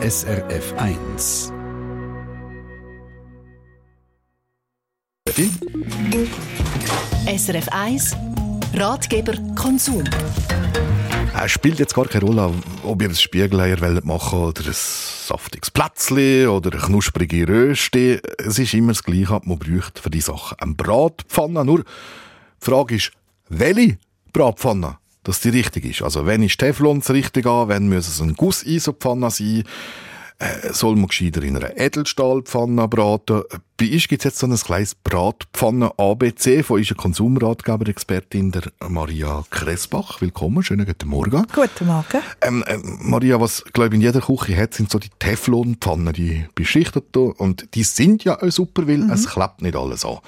SRF 1. SRF 1 Ratgeber Konsum. Es spielt jetzt gar keine Rolle, ob ihr ein Spiegeleier machen wollt oder ein saftiges Plätzchen oder eine knusprige Röste. Es ist immer das Gleiche, man braucht für die Sachen eine Bratpfanne. Nur die Frage ist, welche Bratpfanne dass die richtig ist. Also wenn ist Teflon das Richtige an, wenn muss es ein Guss-Isopfanne sein, äh, soll man gescheiter in einer Edelstahlpfanne braten. Bei uns gibt es jetzt so ein kleines Bratpfanne ABC von unserer Konsumratgeber-Expertin der Maria Kressbach. Willkommen, schönen guten Morgen. Guten Morgen. Ähm, äh, Maria, was glaube ich in jeder Küche hat, sind so die Teflonpfannen, die beschichtet und die sind ja auch super, weil mhm. es klappt nicht alles an.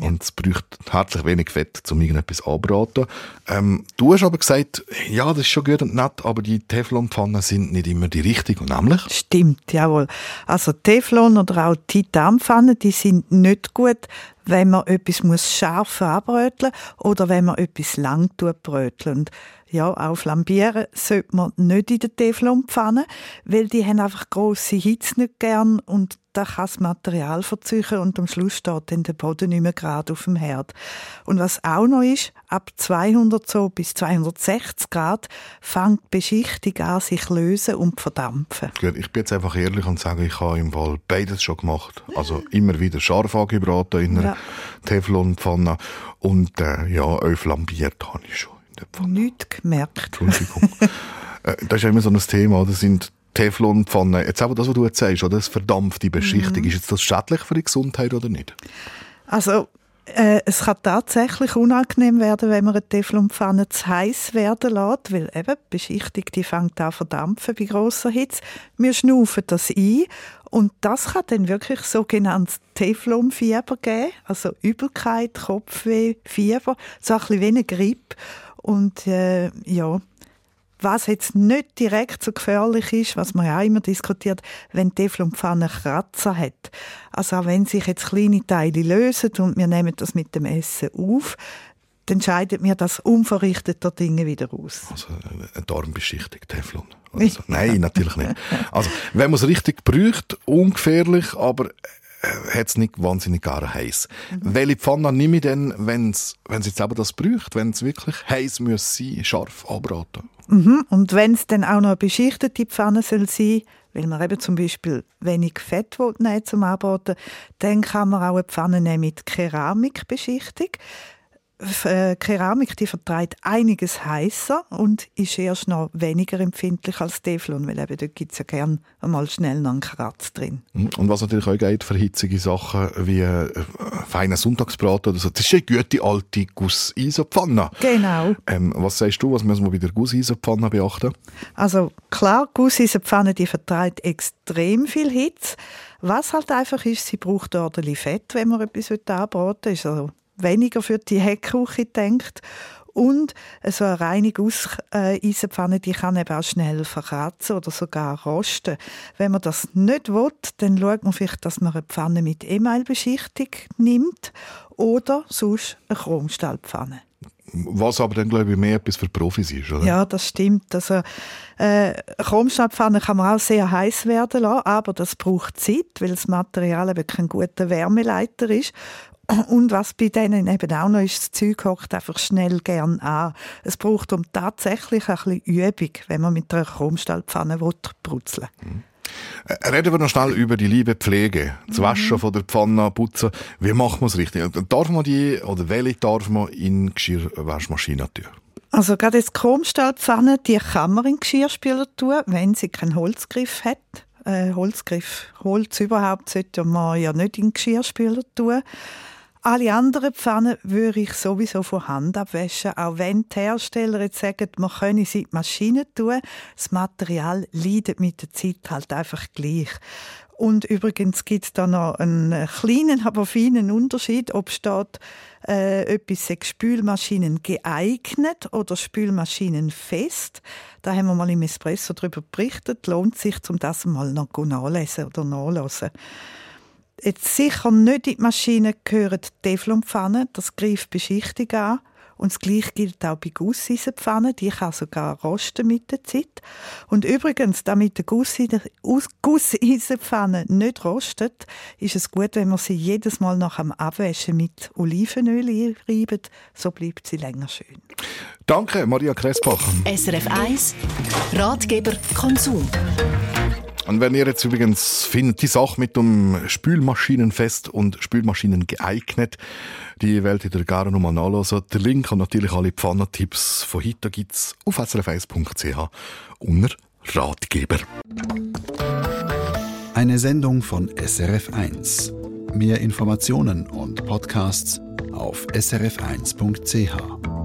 Ja. Und es braucht herzlich wenig Fett, um irgendetwas anbraten. Ähm, du hast aber gesagt, ja, das ist schon gut und nett, aber die Teflonpfannen sind nicht immer die richtigen, nämlich? Stimmt, jawohl. Also Teflon oder auch Titanpfannen, die sind nicht gut, wenn man etwas muss scharf anbröteln oder wenn man etwas lang bröteln. Ja, auch flambieren sollte man nicht in der Teflonpfanne, weil die haben einfach grosse Hitze nicht gern und da kann das Material verzeichnen und am Schluss steht dann der Boden nicht mehr gerade auf dem Herd. Und was auch noch ist, ab 200 so bis 260 Grad fängt die Beschichtung an, sich lösen und verdampfen. Gut, ich bin jetzt einfach ehrlich und sage, ich habe im Fall beides schon gemacht. Also immer wieder scharf angebraten in einer ja. Teflonpfanne und äh, ja, auch flambiert habe ich schon Pfanne. Nicht gemerkt. Entschuldigung. äh, das ist ja immer so ein Thema, das sind Teflonpfanne. Jetzt aber das, was du jetzt sagst, oder? Das verdampfte Beschichtung. Mhm. Ist jetzt das schädlich für die Gesundheit oder nicht? Also, äh, es kann tatsächlich unangenehm werden, wenn man eine Teflonpfanne zu heiß werden lässt, weil eben die Beschichtung die fängt an verdampfen bei grosser Hitze. Wir schnaufen das ein und das kann dann wirklich sogenanntes Teflonfieber geben, also Übelkeit, Kopfweh, Fieber, so ein bisschen wie eine Grippe. Und äh, ja, was jetzt nicht direkt so gefährlich ist, was man ja auch immer diskutiert, wenn Teflonpfanne Kratzer hat. Also auch wenn sich jetzt kleine Teile lösen und wir nehmen das mit dem Essen auf, dann scheidet mir das unverrichteter Dinge wieder aus. Also eine Darmbeschichtung, Teflon. Also, nein, natürlich nicht. Also wenn man es richtig braucht, ungefährlich, aber hat es nicht wahnsinnig gar heiß. Mhm. Welche Pfanne nehme ich denn, wenn es jetzt das braucht, wenn es wirklich heiß muss sein, scharf anbraten? Mhm. Und wenn es dann auch noch eine beschichtete Pfanne soll sein, weil man eben zum Beispiel wenig Fett will, zum Anbraten, dann kann man auch eine Pfanne nehmen mit Keramikbeschichtung. Äh, Keramik die vertreibt einiges heißer und ist erst noch weniger empfindlich als Teflon, weil eben dort gibt es ja gern einmal schnell noch einen Kratz drin. Mhm. Und was natürlich auch geht für hitzige Sachen wie äh, feiner Sonntagsbraten oder so, das ist eine gute alte Gusseisenpfanne. Genau. Ähm, was sagst du, was müssen wir bei der Gusseisenpfanne beachten? Also klar, Gusseisenpfanne die vertreibt extrem viel Hitze. Was halt einfach ist, sie braucht ordentlich Fett, wenn man etwas anbraten will. Ist also weniger für die Heckküche denkt. Und so eine reine Gusseisenpfanne, die kann eben auch schnell verkratzen oder sogar rosten. Wenn man das nicht will, dann schaut man vielleicht, dass man eine Pfanne mit Emailbeschichtung nimmt oder sonst eine Chromstahlpfanne. Was aber dann, glaube ich, mehr etwas für Profis ist, oder? Ja, das stimmt. Also, äh, Chromstahlpfanne kann man auch sehr heiß werden lassen, aber das braucht Zeit, weil das Material eben kein guter Wärmeleiter ist. Und was bei denen eben auch noch ist, das Zeug hockt einfach schnell gern an. Es braucht um tatsächlich ein bisschen Übung, wenn man mit einer Chromstahlpfanne brutzeln mhm. Reden wir noch schnell über die liebe Pflege. Das Waschen mhm. von der Pfanne, Putzen. Wie macht man es richtig? Darf man die, oder welche darf man in Geschirrwaschmaschine tun? Also gerade jetzt Chromstahlpfanne, die kann man in den Geschirrspüler tun, wenn sie keinen Holzgriff hat. Äh, Holzgriff, Holz überhaupt sollte man ja nicht in den Geschirrspüler tun. Alle anderen Pfannen würde ich sowieso von Hand abwaschen, auch wenn die Hersteller jetzt sagen, man könne sie in die Maschine tun. Das Material leidet mit der Zeit halt einfach gleich. Und übrigens gibt es da noch einen kleinen, aber feinen Unterschied, ob steht, äh, etwas sei Spülmaschinen geeignet oder Spülmaschinen fest. Da haben wir mal im Espresso darüber berichtet. Lohnt sich, um das mal noch nachlesen oder nachlesen. Jetzt sicher nicht in die Maschine gehören Teflonpfannen, das greift Beschichtung an. Und das Gleiche gilt auch bei Gusseisenpfannen. Die kann sogar rosten mit der Zeit. Und übrigens, damit die Gusseisenpfanne nicht rostet, ist es gut, wenn man sie jedes Mal nach dem Abwaschen mit Olivenöl einreibt. So bleibt sie länger schön. Danke, Maria Kressbach. SRF 1 Ratgeber Konsum. Und wenn ihr jetzt übrigens findet, die Sache mit dem Spülmaschinenfest und Spülmaschinen geeignet, die Welt ihr gerne nochmal nachlesen. Der Link und natürlich alle Pfannentipps von heute gibt's auf srf1.ch unter Ratgeber. Eine Sendung von SRF1. Mehr Informationen und Podcasts auf srf1.ch.